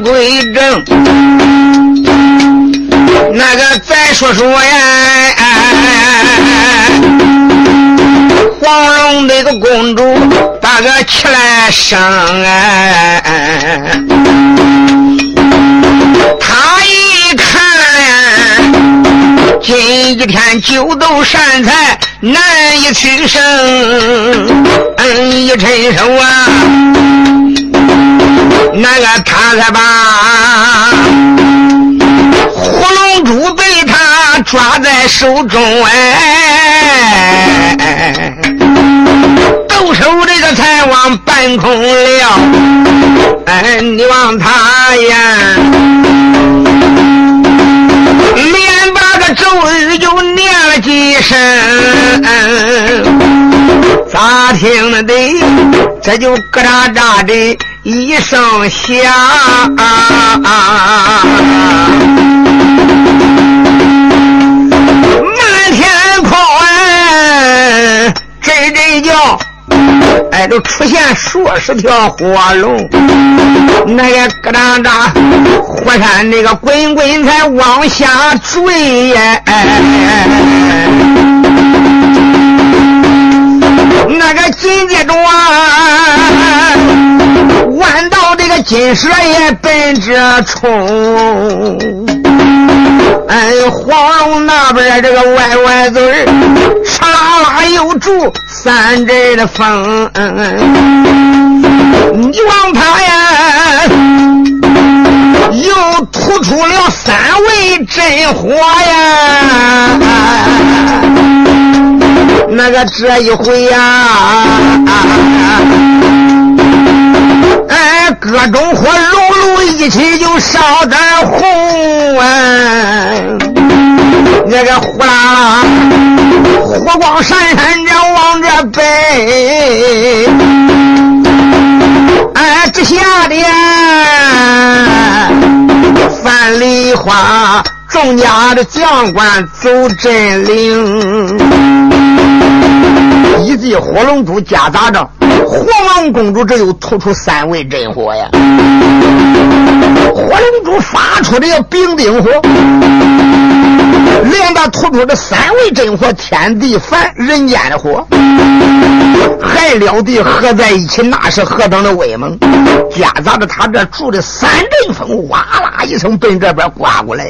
归正。那个再说说呀，黄龙那个公主把个起来生哎，他一看，今一天酒斗善财难以取胜，嗯，一伸手啊，那个他才把。火龙珠被他抓在手中哎，抖手这个才往半空撂，哎，你望他呀，连把个咒语就念了几声，咋听的？这就咯喳喳的一声响。这这叫，哎，都出现数十条火龙，那个咯当当，火山那个滚滚才往下坠呀，哎那个紧接着啊，弯道这个金蛇也奔着冲。哎，黄龙那边这个歪歪嘴儿，哧啦啦又住三阵的风。你望他呀，又吐出了三味真火呀！那个这一回呀，哎，各种火炉炉一起就烧得红啊！那个呼啦啦，火光闪闪着往这奔，哎，这下的范梨花，众家的将官走阵领，一记火龙珠夹杂着。火王公主这又吐出三位真火呀！火龙珠发出这个冰丁火，连他吐出这三味真火，天地凡人间的火，还了得合在一起，那是何等的威猛！夹杂着他这住的三阵风，哇啦一声奔这边刮过来。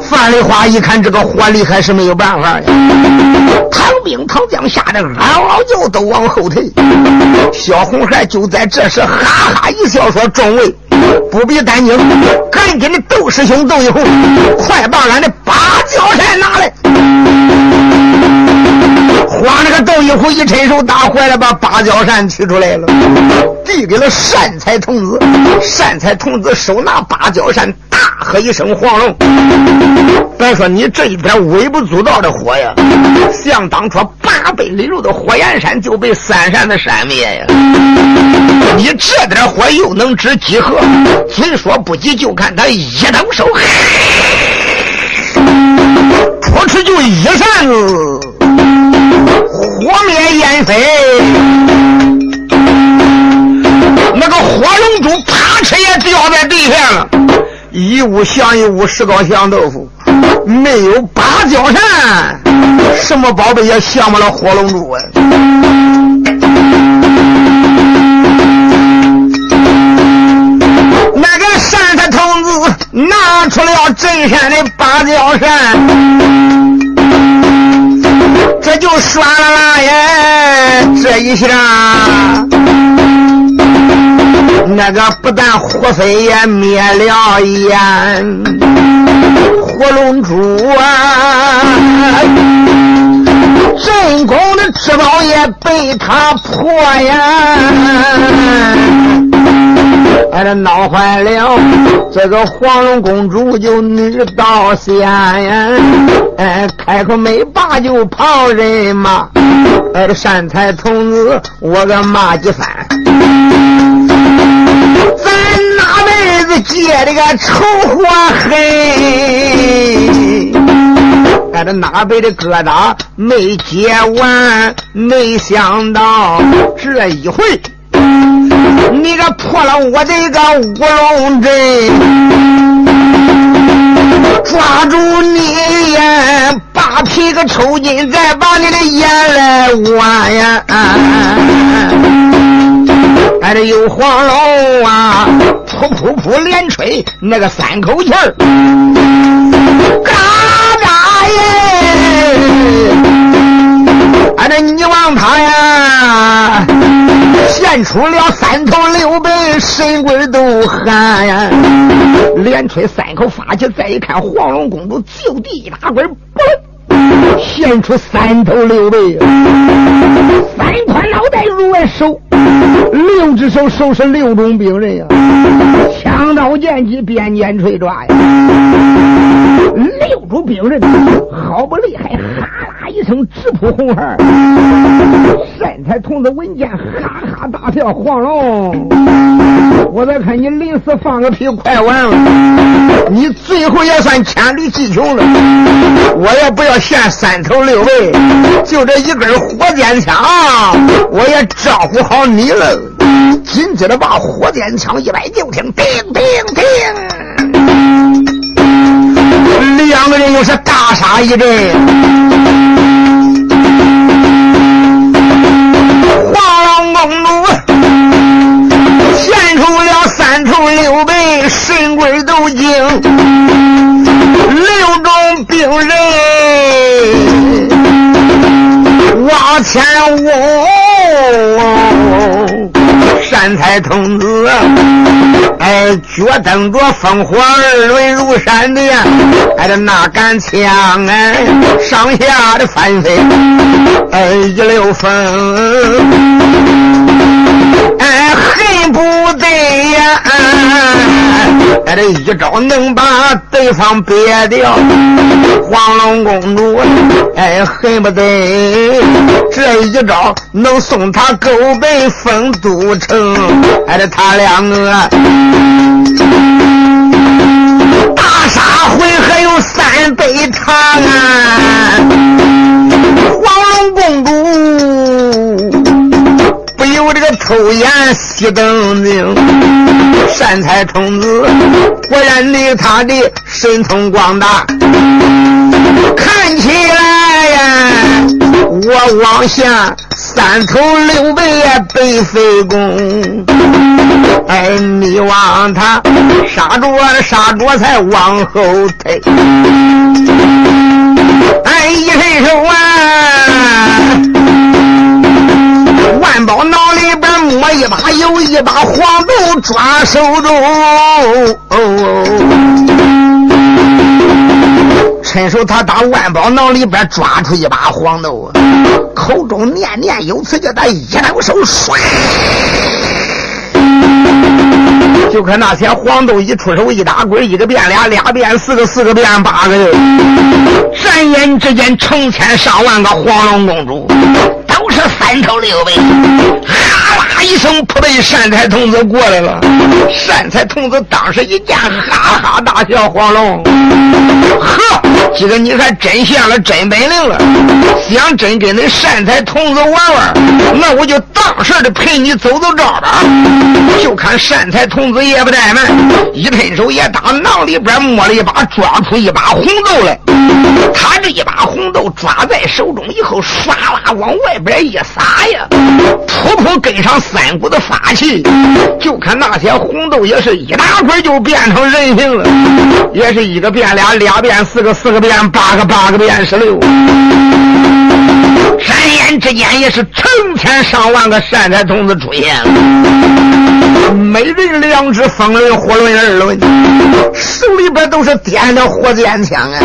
范丽花一看这个火力还是没有办法呀，唐兵唐将吓得嗷嗷叫，都往后退。小红孩就在这时哈哈一笑，说：“众位不必担惊，赶紧的窦师兄窦一红，快把俺的芭蕉扇拿来。”花那个窦一虎一伸手，打坏了，把芭蕉扇取出来了，递给了善财童子。善财童子手拿芭蕉扇，大喝一声：“黄龙！”别说你这一点微不足道的火呀，像当初八百里路的火焰山就被三扇子扇灭呀！你这点火又能值几何？虽说不急，就看他一抖手，扑哧就一扇子，火灭烟飞。那个火龙珠啪哧也掉在地上了，一屋降一屋，石膏降豆腐。没有芭蕉扇，什么宝贝也降不了火龙珠啊！拿出了镇山的芭蕉扇，这就唰啦啦耶，这一下，那个不但火飞也灭了烟。火龙珠啊，真功的至宝也被他破呀！哎，这闹坏了，这个黄龙公主就女道仙呀！哎，开口没把就旁人骂，哎，这善财童子我个骂几番。咱哪辈子结的个仇祸恨？俺这哪辈的疙瘩没结完？没想到这一回，你个破了我这个乌龙阵，抓住你呀，扒皮个抽筋，再把你的眼来挖呀！俺这有黄龙啊，噗噗噗连吹那个三口气儿，嘎嘎耶！俺这你望他，献出了三头六臂，神鬼都喊呀，连吹三口法气，再一看黄龙公主就地一打滚，嘣，现出三头六臂，三块脑袋如来手，六只手收拾六种兵刃呀，枪刀剑戟鞭锏锤抓呀，六种兵刃，好不厉害，哈啦一声直扑红孩儿善财童子闻见，哈哈大笑。黄龙，我再看你临死放个屁，快完了！你最后也算千里计穷了。我也不要嫌三头六尾，就这一根火箭枪，我也招呼好你你了。紧接着把火箭枪一摆，就听叮叮叮，两个人又是大杀一阵。黄龙公主现出了三头六臂，神鬼都惊，六种兵刃往前舞。天才童子，哎，脚蹬着风火二轮如闪电，哎，这那杆枪哎，上下的翻飞，哎，一溜风，哎，不得呀，哎，这一招能把对方憋掉。黄龙公主，哎，恨不得这一招能送他狗奔丰都城。还得他两个大杀回还有三倍长啊！黄龙公主我这个偷眼熄灯睛，善财童子果然的他的神通广大，看起来呀，我往下。三头六臂背飞弓，哎，你望他杀着杀着才往后退，一把黄豆抓手中。伸手，他打万宝囊里边抓出一把黄豆，口中念念有词，叫他一抖手，唰，就看那些黄豆一出手，一打滚，一个变俩，俩变四个，四个变八个，转眼之间成千上万个黄龙公主。都是三头六臂，啊一声扑的一善财童子过来了。善财童子当时一见，哈哈大笑。黄龙，呵，今个你还真现了真本领了。想真跟那善财童子玩玩，那我就当时的陪你走走招吧。就看善财童子也不怠慢，一伸手也打囊里边摸了一把，抓出一把红豆来。他这一把红豆抓在手中以后，唰啦往外边。一撒呀，噗噗跟上三股的法器，就看那些红豆也是一大块就变成人形了，也是一个变俩，俩变四个，四个变八个，八个变十六，转眼之间也是成千上万个善财童子出现了，每人两只风轮、火轮、二轮，手里边都是点的火箭枪啊。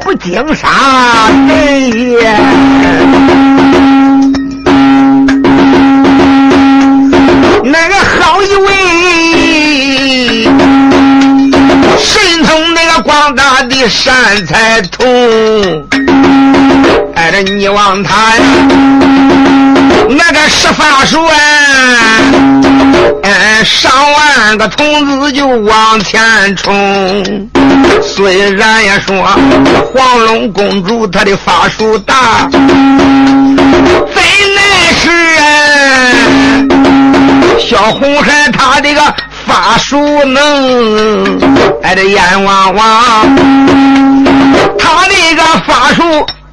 不惊杀人也，那个好一位神通那个广大的善财童，带着你望他呀那个是法术啊嗯上万个童子就往前冲。虽然也说黄龙公主她的法术大真难使啊。小红孩他的个法术能哎这眼汪汪他的个法术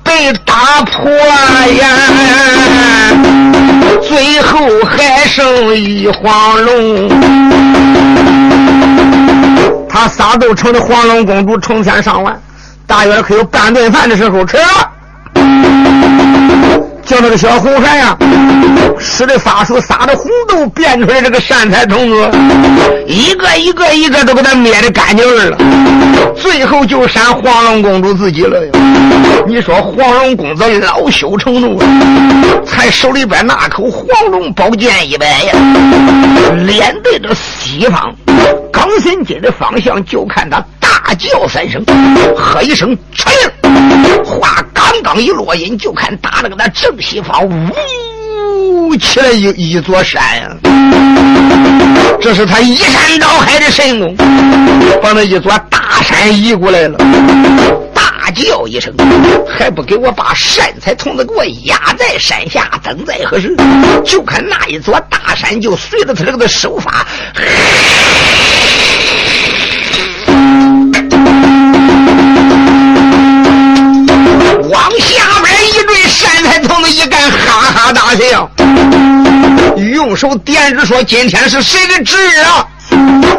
被打破呀，最后还剩一黄龙。他仨都成了黄龙公主，成千上万，大约可有半顿饭的时候吃。叫那个小红孩呀，使的法术撒的红豆变出来这个善财童子，一个一个一个都给他灭的干净了，最后就剩黄龙公主自己了。你说黄龙公子恼羞成怒，才手里边那口黄龙宝剑一摆呀，脸对着西方刚神街的方向，就看他大叫三声，喝一声出令，话刚刚一落音，就看打那个那正西方呜起来一一座山呀，这是他移山倒海的神功，把那一座大山移过来了。大叫一声，还不给我把善财童子给我压在山下，等在何时？就看那一座大山就随着他这个的手法，往下边一坠，善财童子一干，哈哈大笑，用手点指说：“今天是谁的旨啊？”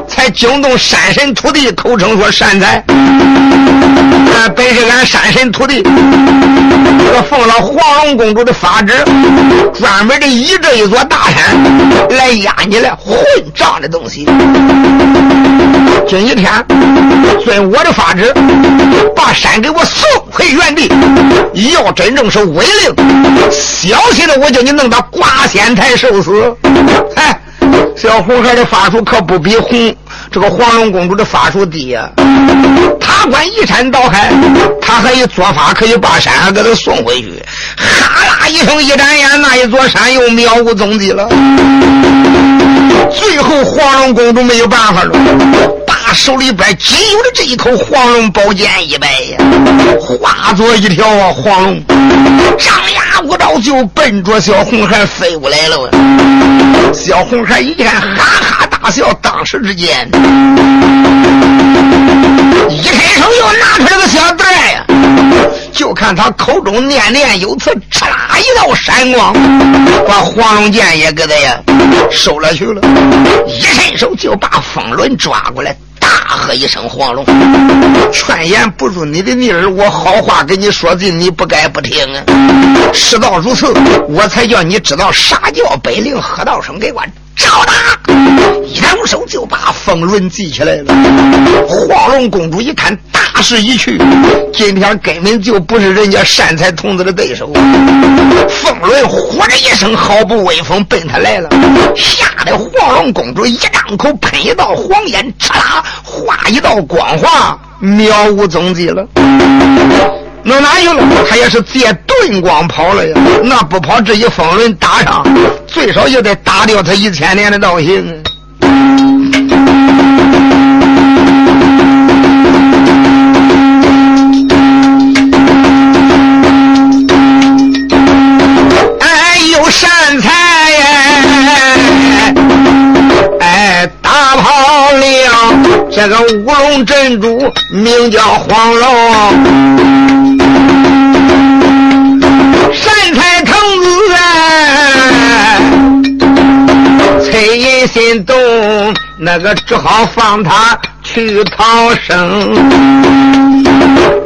才惊动山神土地，口称说善财。啊，本是俺山神土地，我奉了黄龙公主的法旨，专门的以这一座大山来压你来混账的东西。今一天遵我的法旨，把山给我送回原地。要真正是违令，小心的我叫你弄到挂仙台受死。哎。小红孩的法术可不比红这个黄龙公主的法术低呀！他管一山倒海，他还有做法可以把山给他送回去。哈啦一声，一眨眼，那一座山又渺无踪迹了。最后，黄龙公主没有办法了，手里边仅有的这一口黄龙宝剑一摆呀，化作一条啊黄龙，张牙舞爪就奔着小红孩飞过来了。小红孩一看，哈哈大笑。当时之间，一伸手又拿出来个小袋呀，就看他口中念念有词，哧啦一道闪光，把黄龙剑也给他呀收了去了。一伸手就把风轮抓过来。大喝一声：“黄龙，劝言不如你的逆儿，我好话跟你说尽，你不该不听啊！事到如此，我才叫你知道啥叫百灵，喝道声给我照打！”扬手就把风轮系起来了。黄龙公主一看大势已去，今天根本就不是人家善财童子的对手。风轮呼的一声，毫不威风奔他来了，吓得黄龙公主一张口喷一道黄烟，哧啦化一道光华，渺无踪迹了。那哪有了？他也是借遁光跑了呀。那不跑，这一风轮打上，最少也得打掉他一千年的道行。哎，有善财哎，大炮令，这个乌龙珍珠名叫黄龙，崔银心动，那个只好放他去逃生。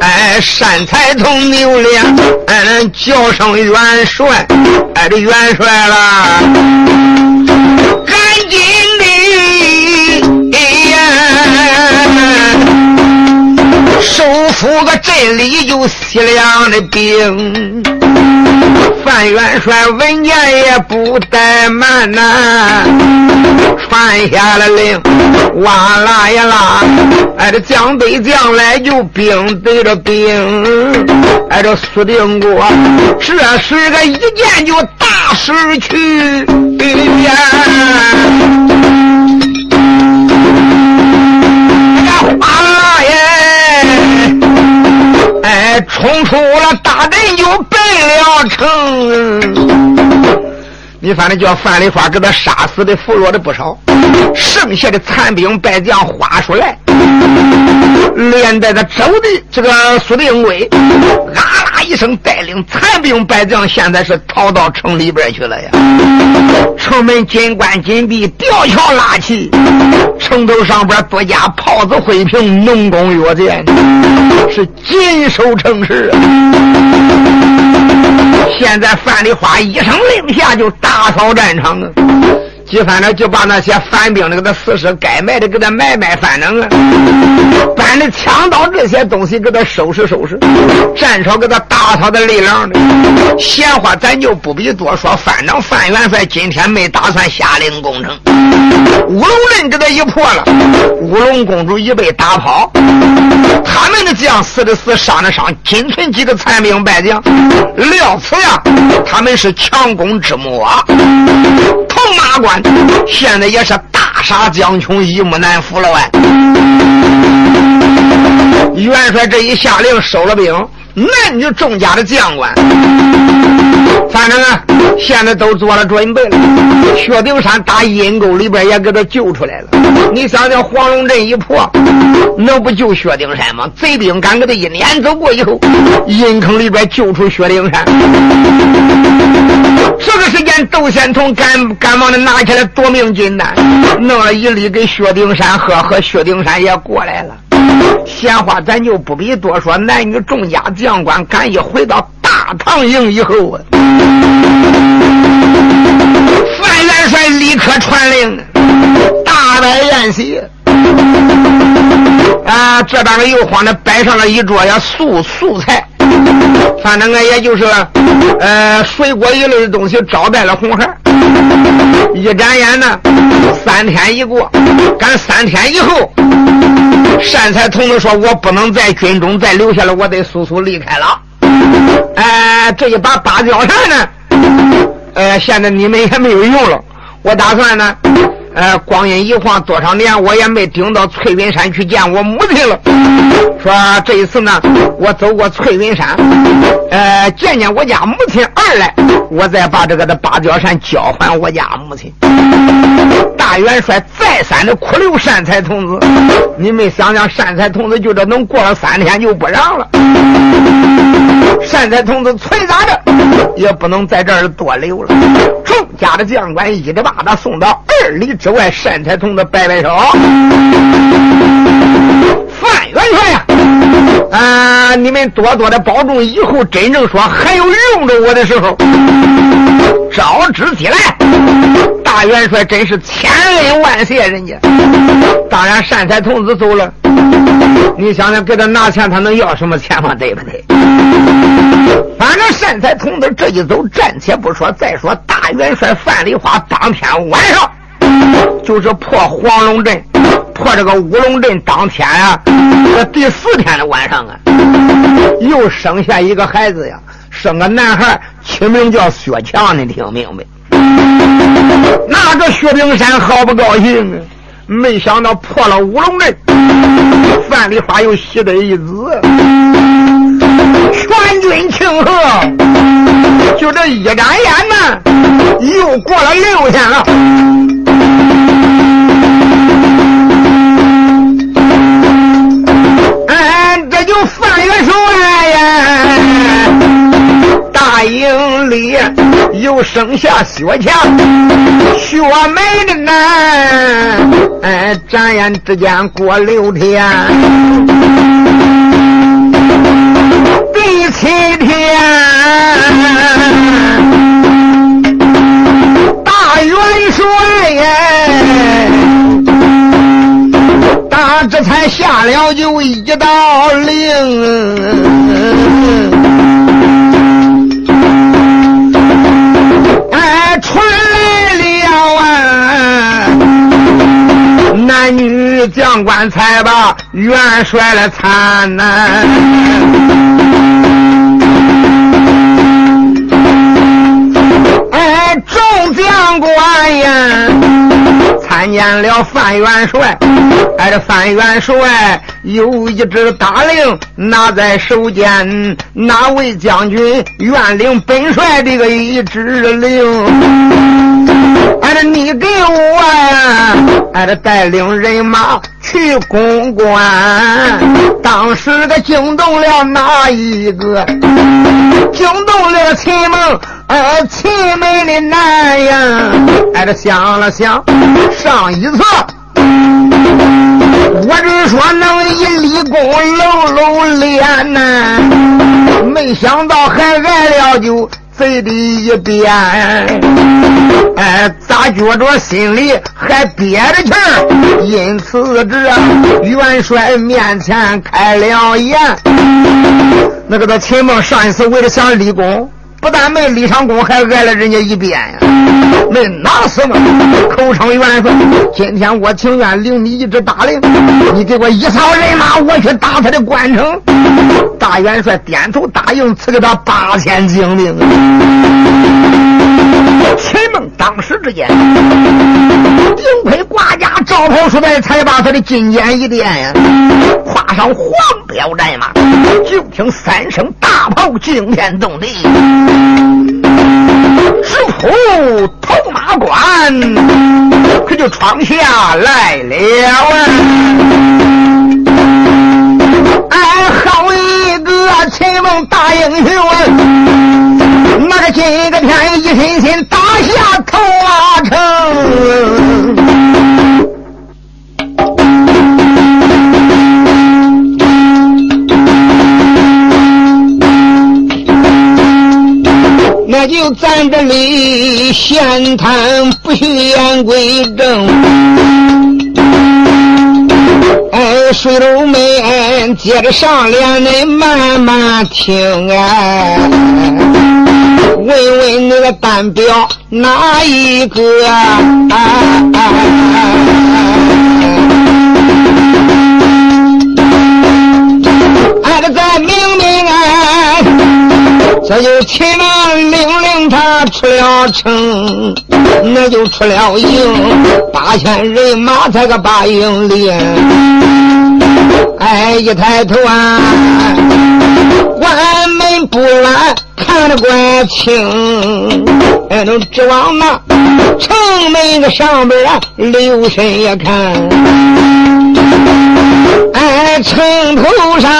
哎，善财童牛脸，嗯，叫声元帅，哎，这元帅了，赶紧的，哎呀收复个镇里有西凉的兵。范元帅闻言也不怠慢呐，传下了令，哇啦呀啦，哎这将对将来就兵对着兵，哎这苏定国这是个一箭就大失去呀，哇啦耶！冲出了大阵又奔了城，你反正叫范丽花给他杀死的、俘虏的不少，剩下的残兵败将划出来，连带着周的这个苏定贵，啦一声带领残兵败将，现在是逃到城里边去了呀。城门紧关紧闭，吊桥拉起，城头上边多加炮子灰瓶，农工药店，是紧守城池。现在范丽花一声令下，就大扫战场啊！几番呢，就把那些反兵的给他死尸该埋的给他埋埋，反正啊，搬的枪刀这些东西给他收拾收拾，战场给他打扫的利亮的。闲话咱就不必多说，反正范元帅今天没打算下令攻城，乌龙阵给他一破了，乌龙公主一被打跑，他们的将死的死，伤的伤，仅存几个残兵败将，料此呀，他们是强攻之末。铜官现在也是大杀将穷，一目难服了喂。元帅这一下令，收了兵。男女众家的将官，反正啊，现在都做了准备了。薛丁山打阴沟里边也给他救出来了。你想想，黄龙阵一破，能不救薛丁山吗？贼兵敢给他一撵走过以后，阴坑里边救出薛丁山。这个时间，窦仙童赶赶忙的拿起来夺命金丹，弄了一粒给薛丁山喝，和薛丁山也过来了。闲话咱就不必多说，男女众家将官赶一回到大唐营以后啊，范元帅立刻传令，大摆宴席。啊，这边又慌的摆上了一桌呀素素菜，反正啊也就是呃水果一类的东西招待了红孩一眨眼呢，三天一过，赶三天以后。善财童子说：“我不能在军中再留下了，我得速速离开了。”哎，这一把芭蕉扇呢？呃，现在你们也没有用了。我打算呢，呃，光阴一晃多少年，我也没顶到翠云山去见我母亲了。说这一次呢，我走过翠云山，呃，见见我家母亲二来，我再把这个的芭蕉扇交还我家母亲。大元帅再三的苦留善财童子，你们想想，善财童子就这能过了三天就不让了。善财童子催咋着，也不能在这儿多留了。众家的将官一直把他送到二里之外，善财童子摆摆手。范元帅呀，啊，你们多多的保重，以后真正说还有用着我的时候，招之即来。大元帅真是千恩万谢人家。当然，善财童子走了，你想想给他拿钱，他能要什么钱吗？对不对？反正善财童子这一走，暂且不说，再说大元帅范丽花当天晚上就是破黄龙阵。破这个乌龙阵当天啊，这第四天的晚上啊，又生下一个孩子呀，生个男孩，起名叫薛强，你听明白？那个薛丁山好不高兴啊！没想到破了乌龙阵，范丽花又喜得一子，全军庆贺。就这一眨眼呢，又过了六天了。哎，这就范元帅呀，大营又生下薛强，薛美的呢，哎，转眼之间过六天，第七天，大元帅呀。他这才下了就一道令，女将官才把元帅来参呐，哎，众将官呀！参见了范元帅，哎，这范元帅有一支大令拿在手间，哪位将军愿领本帅这个一支令？哎，这你给我呀，哎，这带领人马去攻关，当时个惊动了哪一个？惊动了秦梦。呃，秦门的南呀，哎，这想了想，上一次，我只说能以立功露露脸呐，没想到还挨了就嘴的一边，哎，咋觉着心里还憋着气儿？因此这元帅面前开了眼，那个他秦梦上一次为了想立功。不但没立上功，还挨了人家一鞭呀！没拿死吗？口称元帅，今天我情愿领你一支大令，你给我一扫人马，我去打他的关城。大元帅点头答应，赐给他八千精兵。秦梦当时之间，顶盔挂甲，赵袍出来，才把他的金剑一掂呀，跨上黄不要战马，就听三声大炮惊天动地，直扑头马关，可就闯下来了啊！咱这里闲谈，不许言归正。哎，水楼妹，接着上联，你慢慢听啊。问问那个单表哪一个？俺这明明啊，这就秦王领领他出了城，那就出了营，八千人马才个八营里。哎，一抬头啊，关门不拦。看得怪清，哎，都指望那城门个上边啊，留神也看，哎，城头上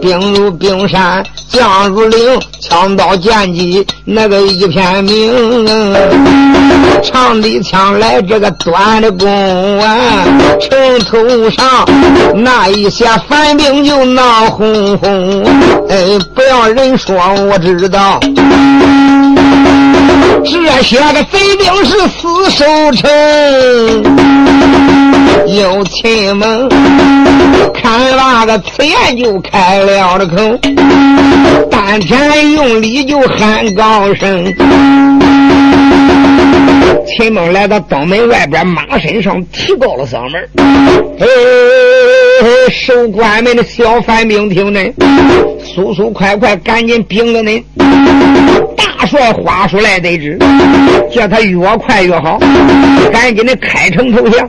兵如冰山。将如岭，枪刀剑戟那个一片明，长的枪来这个短的弓啊，城头上那一些反兵就闹哄哄，哎，不要人说我知道，这些个贼兵是死守城。有亲门，看那个此言就开了了口，丹田用力就喊高声。秦梦来到东门外边，马身上提高了嗓门：“哎，守关门的小反兵听着，速速快快，赶紧禀了恁大帅花出来得知，叫他越快越好，赶紧的开城投降。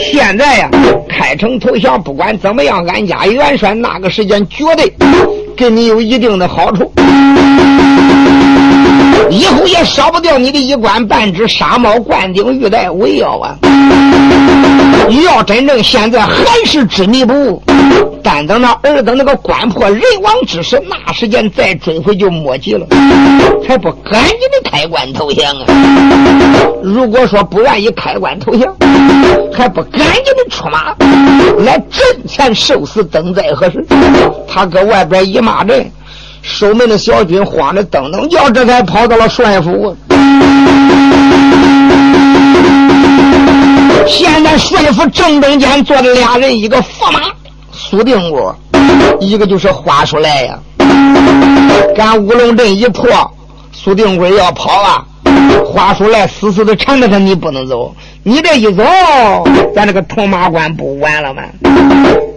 现在呀，开城投降，不管怎么样，俺家元帅那个时间绝对给你有一定的好处。”以后也少不掉你的一官半职、纱帽、灌顶、玉带、为腰啊！你要真正现在还是执迷不悟，但等那尔等那个官破人亡之时，那时间再追回就莫及了，还不赶紧的开棺投降啊！如果说不愿意开棺投降，还不赶紧的出马来阵前受死，等在何时？他搁外边一骂阵。守门的小军慌得噔噔叫，这才跑到了帅府。现在帅府正中间坐着俩人，一个驸马苏定国，一个就是花出来呀。赶乌龙阵一破，苏定国要跑啊，话说来，死死的缠着他，你不能走。你这一走，咱这个铜马关不完了吗？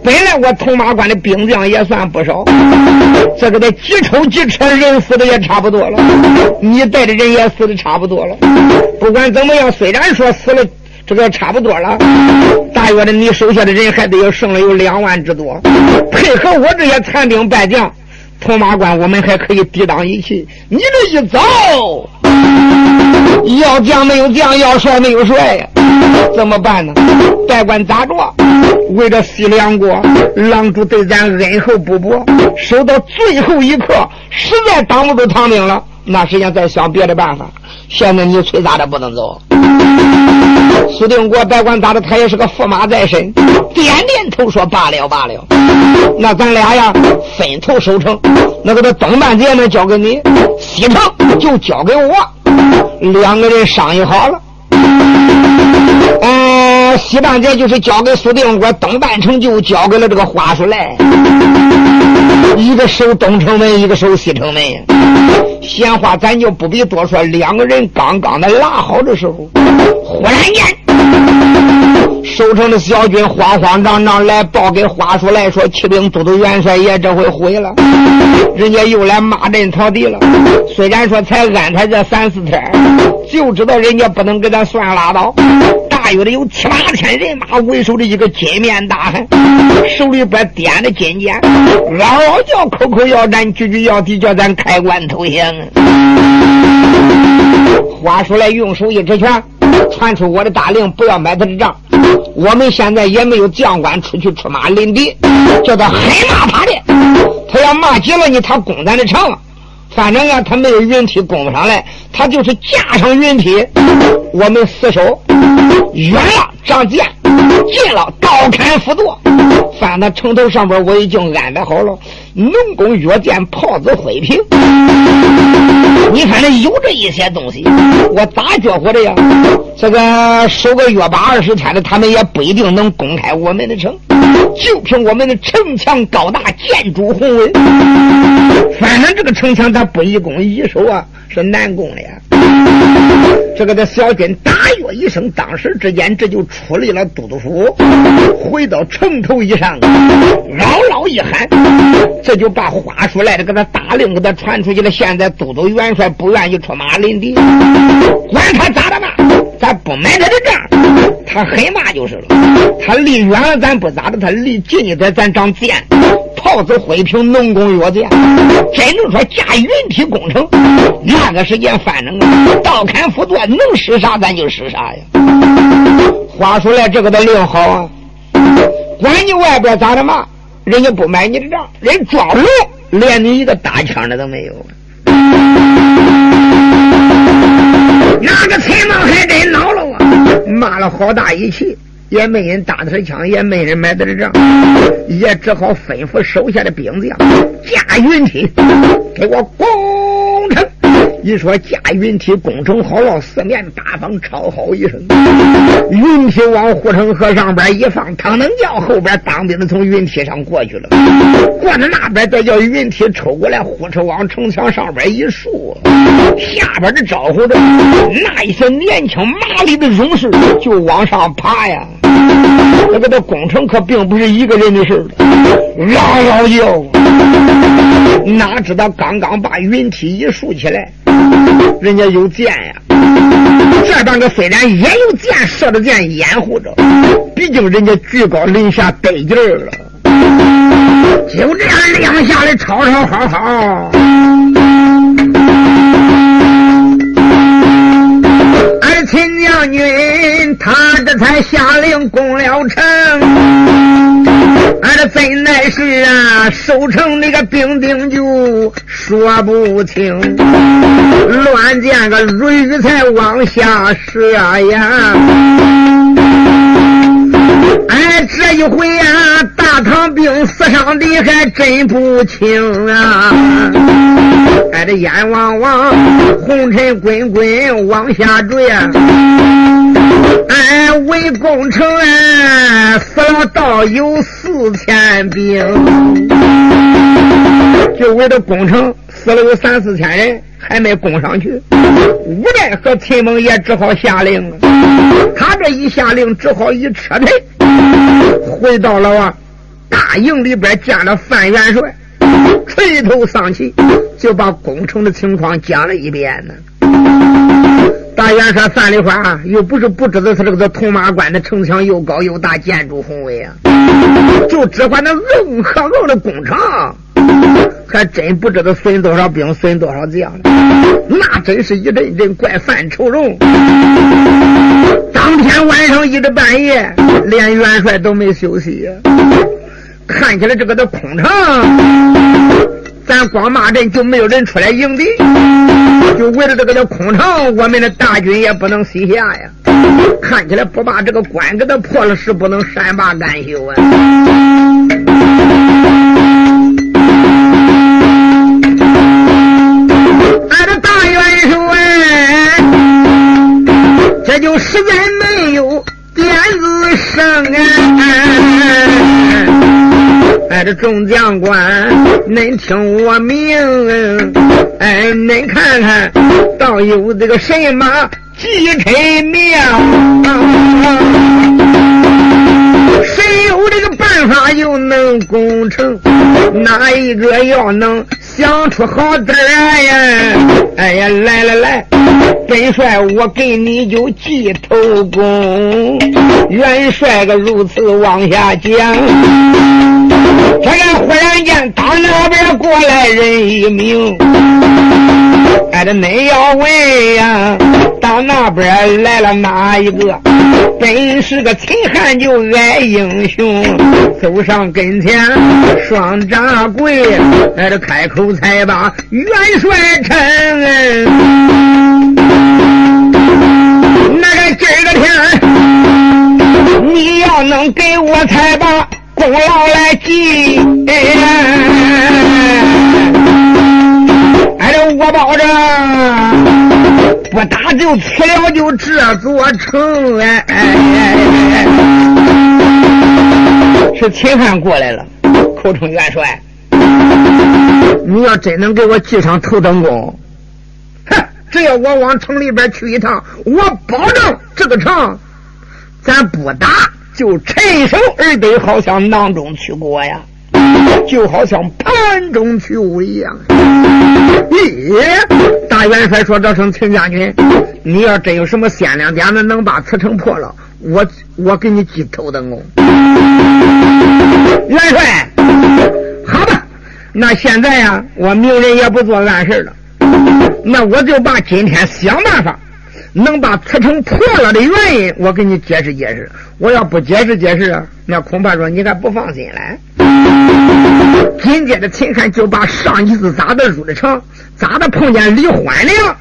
本来我铜马关的兵将也算不少，这个的几抽几扯，人死的也差不多了。你带的人也死的差不多了。不管怎么样，虽然说死了这个差不多了，大约的你手下的人还得有剩了有两万之多，配合我这些残兵败将。铜马关，我们还可以抵挡一气。你这一走，要将没有将，要帅没有帅呀，怎么办呢？别管咋着，为了西凉国，狼主对咱恩厚不薄，守到最后一刻，实在挡不住唐兵了，那时间再想别的办法。现在你催咋的不能走？苏定国别管咋的，他也是个驸马在身，点点头说罢了罢了。那咱俩呀，分头守城。那个的东半截呢，交给你；西城就交给我。两个人商议好了。嗯，西半截就是交给苏定国，东半城就交给了这个花叔来。一个守东城门，一个守西城门。闲话咱就不必多说。两个人刚刚的拉好的时候，忽然间，守城的小军慌慌张张来报给花叔来说：“骑兵都督元帅爷这回毁了，人家又来骂阵草地了。虽然说才安排这三四天，就知道人家不能给咱算拉倒。”大约的有七八千人马为首的一个金面大汉，手里边掂着金剑，嗷嗷叫，口口要战，句句要敌，叫咱开关投降。话说来，用手一指拳，传出我的大令，不要买他的账。我们现在也没有将官出去出马临敌，叫他黑骂他的。他要骂急了你，他攻咱的城。反正啊，他没有云梯攻不上来，他就是架上云梯，我们死守。远了长剑，近了刀砍斧剁。反正城头上边，我已经安排好了农工药剑、炮子、灰瓶。你反正有这一些东西，我咋觉活的呀？这个守个月八二十天的，他们也不一定能攻开我们的城。就凭我们的城墙高大，建筑宏伟。反正这个城墙它不易攻易守啊，是难攻的呀。这个的小军大跃一声，当时之间这就出离了都督府，回到城头以上，嗷嗷一喊，这就把话说来的给他大令给他传出去了。现在都督元帅不愿意出马临敌，管他咋的吧，咱不买他的账，他狠骂就是了。他离远了咱不咋的，他离近一点咱长剑。炮子、灰瓶、农工药剑，真正说架云梯工程，那个时间反正啊，刀砍斧剁，能使啥咱就使啥呀。话说来，这个的令好啊，管你外边咋的嘛，人家不买你的账，人装聋，连你一个搭腔的都没有。那个财盲还真恼了我，骂了好大一气。也没人打他的枪，也没人买他的账，也只好吩咐手下的兵将驾云梯，给我攻。一说架云梯攻城好了，四面八方吵好一声，云梯往护城河上边一放，他能叫后边当兵的从云梯上过去了，过了那边再叫云梯抽过来，护车往城墙上边一竖，下边的招呼着那一些年轻麻利的勇士就往上爬呀。那个这工程可并不是一个人的事嗷嗷叫，哪知道刚刚把云梯一竖起来，人家有箭呀。这半个虽然也有箭，射着箭掩护着，毕竟人家居高临下得劲儿了。就这样亮下来，吵吵哈哈。秦将军，他这才下令攻了城。俺这怎奈是啊，守城那个兵丁就说不清，乱箭个蕊才往下射呀。哎，这一回啊，大唐兵死伤的还真不轻啊！哎，这烟汪汪，红尘滚滚往下坠啊！哎，为攻城啊，死了倒有四千兵，就为了攻城死了有三四千人。还没攻上去。无奈和秦猛也只好下令。他这一下令，只好一撤退，回到了啊大营里边，见了范元帅，垂头丧气，就把攻城的情况讲了一遍呢。大元帅范丽花又不是不知道他这个铜马关的城墙又高又大，建筑宏伟啊，就只管那硬和硬的工程，还真不知道损多少兵，损多少将，那真是一阵阵怪犯愁容。当天晚上一直半夜，连元帅都没休息。看起来这个的空城，咱光骂阵就没有人出来迎敌。就为了这个叫空城，我们的大军也不能西下呀。看起来不把这个关给他破了，是不能善罢甘休啊。俺的大元帅，这就实在没有点子生啊。这众将官，恁听我明，哎，恁看看，倒有这个什么计策妙，谁有这个办法又能攻城？哪一个要能想出好点呀？哎呀，来来来，本帅我给你就记头功。元帅个如此往下讲。这个忽然间，当那边过来人一名，哎，这恁要问呀，当那边来了哪一个？本是个秦汉就爱英雄，走上跟前，双掌跪，哎，这开口才把元帅称。那个今儿个天，你要能给我才把。功劳来记，哎，这我保证不打就辞了，就这座城。哎哎哎！是秦汉过来了，口称元帅。你要真能给我记上头等功，哼！只要我往城里边去一趟，我保证这个城咱不打。就趁手而得，好像囊中取果呀，就好像盘中取物一样。咦，大元帅说：“这声秦将军，你要真有什么鲜亮点子，能把此城破了，我我给你记头等功。”元帅，好吧，那现在呀，我明人也不做烂事了，那我就把今天想办法。能把此城破了的原因，我给你解释解释。我要不解释解释，那恐怕说你还不放心嘞。紧接着，秦汉就把上一次咋的入的城，咋的碰见李欢了，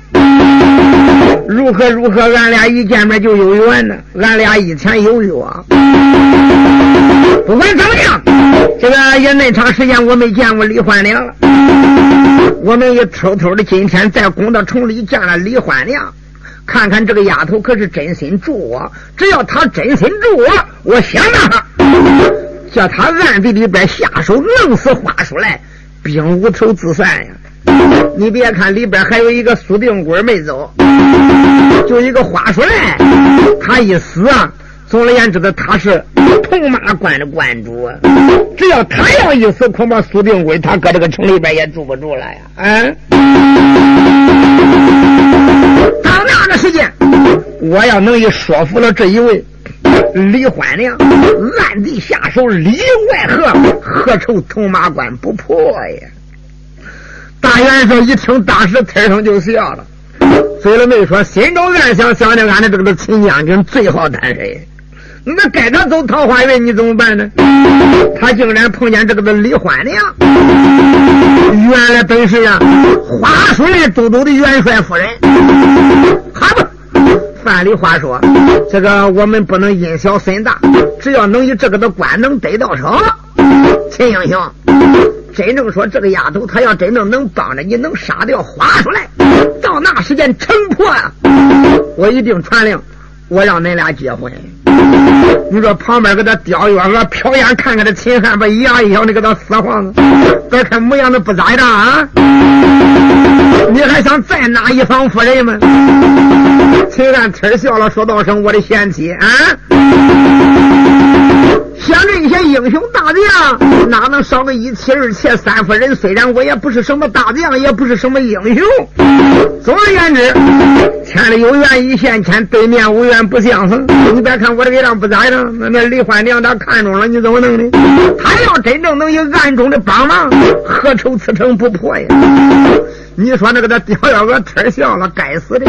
如何如何，俺俩一见面就有缘呢？俺俩以前有约。不管怎么样，这个也那长时间我没见过李焕良了。我们也偷偷的今天在公道城里见了李焕良。看看这个丫头可是真心助我，只要她真心助我，我想办法叫她暗地里边下手弄死花出来，兵无头自散呀！你别看里边还有一个苏定贵没走，就一个花叔来，他一死啊，总而言之的他是铜马关的关主啊。只要他要一死，恐怕苏定贵他搁这个城里边也住不住了呀！啊！到那个时间，我要能一说服了这一位李欢良，暗地下手，里外合，何愁铜马关不破呀？大元帅一听，当时天声就笑了，嘴里没说，心中暗想：想着俺的这个秦将军最好单身？那该他走桃花运，你怎么办呢？他竟然碰见这个的李欢娘，原来本是啊花水都督的元帅夫人。好吧，范蠡话说，这个我们不能因小损大，只要能以这个的官能得到手，秦英雄，真正说这个丫头，她要真正能帮着你，能杀掉花出来，到那时间城破啊，我一定传令。我让恁俩结婚。你说旁边给他叼月娥瞟眼看看这秦汉，把牙一样的给他死黄子，别看模样子不咋样啊！你还想再拿一房夫人吗？秦汉呲笑了，说道声：“我的贤妻啊！”像这些英雄大将，哪能少个一妻二妾三夫人？虽然我也不是什么大将，也不是什么英雄。总而言之，千里有缘一线牵，对面无缘不相逢。你别看我这个样不咋样，那那李焕娘他看中了，你怎么弄的？他要真正能有暗中的帮忙，何愁此城不破呀？你说那个他刁幺个忒笑了，该死的！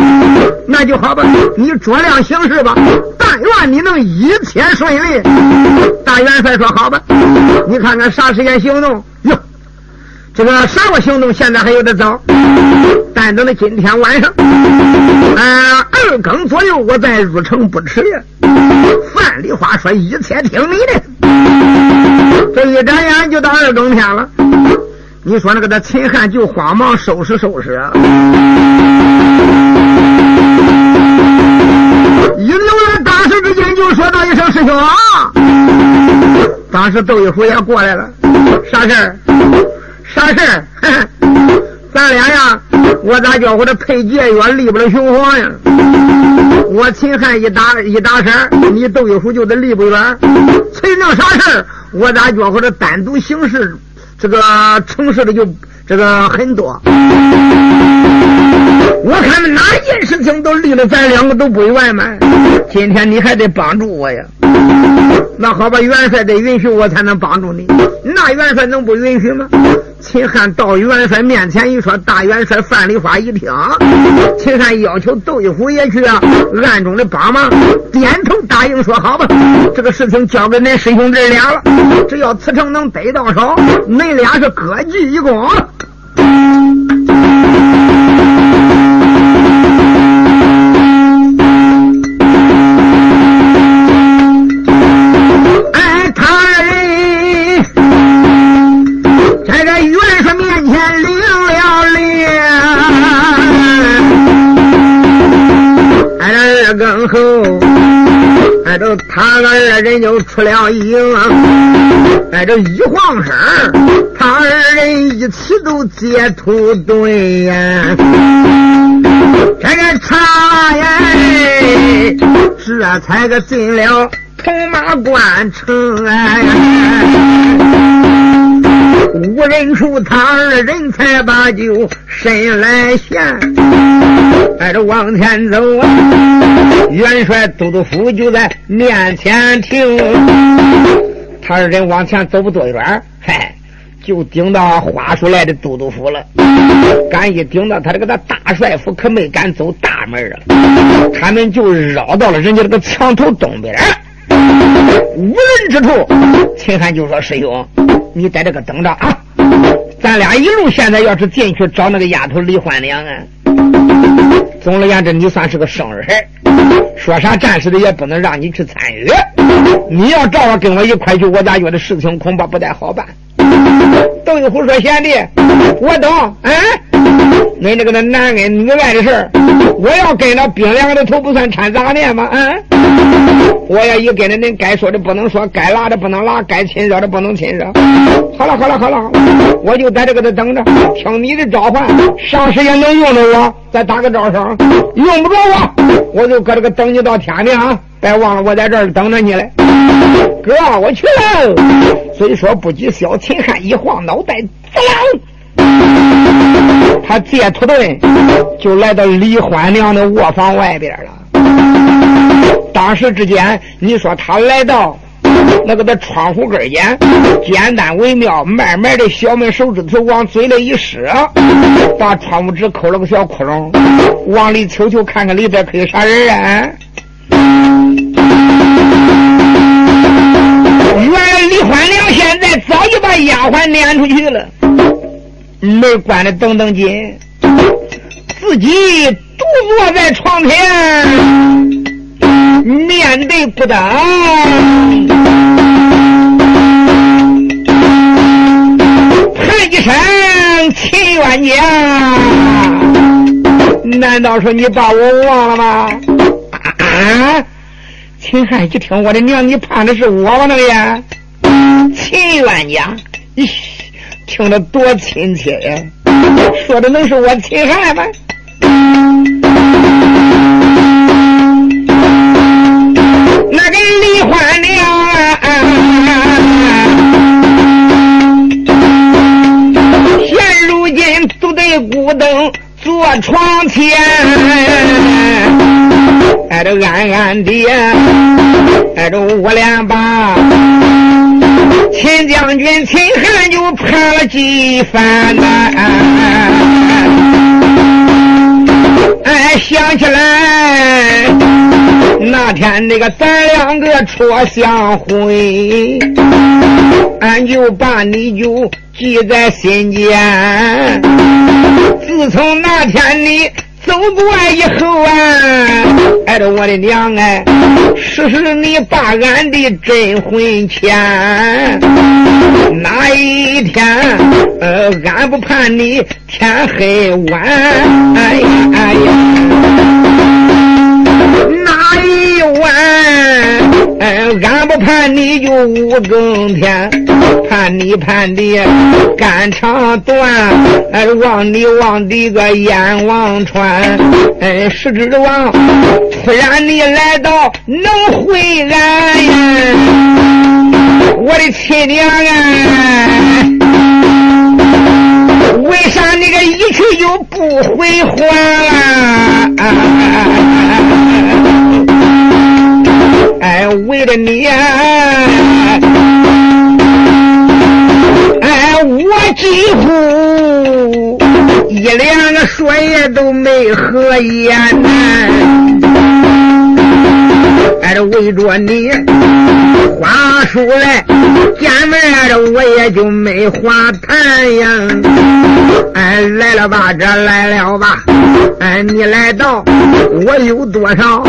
那就好吧，你酌量行事吧。但愿你能一切顺利。大元帅说：“好吧，你看看啥时间行动？哟，这个啥个行动？现在还有点早。但等到今天晚上，啊，二更左右，我再入城不迟呀。”范丽花说：“一切听你的。”这一眨眼就到二更天了。你说那个他秦汉就慌忙收拾收拾！一溜烟，当时之间就说道一声：“师兄啊！”当时窦一虎也过来了，啥事儿？啥事儿？咱俩呀，我咋觉我这配结约离不了雄黄呀？我秦汉一打一打声，你窦一虎就得离不远。秦正啥事儿？我咋觉我这单独行事？这个城市的就这个很多，我看哪件事情都离了咱两个都不圆满。今天你还得帮助我呀？那好吧，元帅得允许我才能帮助你。那元帅能不允许吗？秦汉到元帅面前一说，大元帅范丽花一听，秦汉要求窦一虎也去啊，暗中的帮忙，点头答应说好吧，这个事情交给恁师兄弟俩了，只要此城能得到手，恁俩是各记一功。他二人就出了营，在，这一晃神，他二人一起都接土遁呀。这个茶呀，这才个进了铜马关城哎，无人处，他二人才把酒伸来献。挨着往前走啊，元帅都督府就在面前停。他二人往前走不多远，嗨，就顶到花树来的都督府了。敢一顶到他这个大帅府，可没敢走大门啊。他们就绕到了人家这个墙头东边，无人之处。秦汉就说：“师兄，你在这个等着啊，咱俩一路现在要是进去找那个丫头李焕良啊。”总而言之，你算是个生人，说啥战士的也不能让你去参与。你要照着跟我一块去，我咋觉得事情恐怕不太好办。邓一虎说：“贤弟，我懂。嗯，恁这个那男恩女爱的事儿，我要跟着冰凉的头，不算掺杂念吗？嗯，我要一跟着恁该说的不能说，该拉的不能拉，该亲热的不能亲热。好了，好了，好了，我就在这个这等着，听你的召唤，啥时间能用着我，再打个招声。用不着我，我就搁这个等你到天亮。别忘了，我在这儿等着你嘞。哥，我去了。虽说不及小秦汉一晃脑袋，滋啦，他借土遁就来到李欢娘的卧房外边了。当时之间，你说他来到。那个的窗户根间，简单微妙，慢慢的小门手指头往嘴里一施，把窗户纸抠了个小窟窿，往里瞅瞅看看里边可有啥人啊？原来李焕良现在早已把丫鬟撵出去了，门关的噔噔紧，自己独坐在床前。面对不得，喊一声秦冤家，难道说你把我忘了吗？啊！秦汉一听，我的娘，你盼的是我吗？那个呀，秦冤家，你，听着多亲切呀！说的能是我秦汉吗？那个李焕娘，现如今独对孤灯坐床前，挨着暗暗的挨着我俩把秦将军秦汉就盼了几番呐。哎，想起来那天那个咱两个初相会，俺就把你就记在心间。自从那天你走过以后啊，哎着我的娘哎，试试你把俺的真魂牵。哪一天呃，俺不怕你天黑晚？哎呀哎呀，哪一晚？哎，俺不盼你就五更天，盼你盼的肝肠断，哎，望你望的个眼望穿，哎，十指望，突然你来到能回来呀，我的亲娘啊，为啥你个一去就不回还啊？哎，为了你，哎，我几乎一两个说也都没合眼呐。挨着围着你花书来见面我也就没话谈呀。哎，来了吧，这来了吧。哎，你来到，我有多少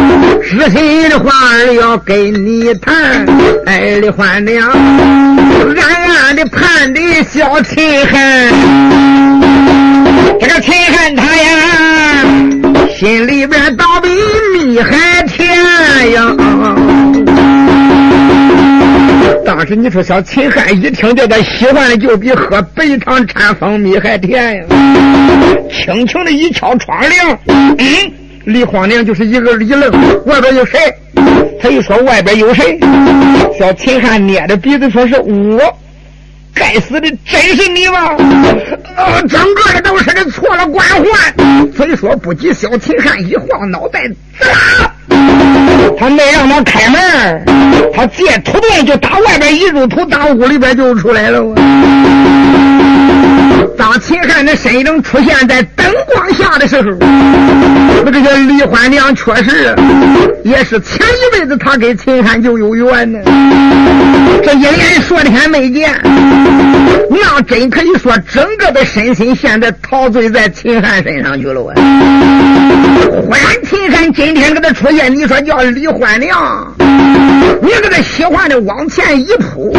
知心的话儿要跟你谈。哎，李焕娘，暗暗的盼的小秦汉，这个秦汉他呀，心里边倒比蜜还甜呀。当时你说小秦汉一听这个，喜欢的就比喝白糖掺蜂蜜还甜呀！轻轻的一敲窗棂，嗯，李黄娘就是一个一愣，外边有谁？他一说外边有谁？小秦汉捏着鼻子说是我。该死的，真是你吗？呃，整个的都是的错了官宦，所以说不急。小秦汉一晃脑袋，啦，他没让他开门，他借土遁就打外边一入土，打屋里边就出来了。当秦汉的身影出现在灯光下的时候，那个叫李焕娘，确实也是前一辈子他跟秦汉就有缘呢。这一连说天没见，那真可以说整个的身心现在陶醉在秦汉身上去了啊！忽然秦汉今天给他出现，你说叫李焕娘，你给他喜欢的往前一扑，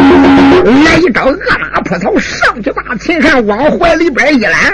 来一招恶马扑草，上去把秦汉往怀里边一揽，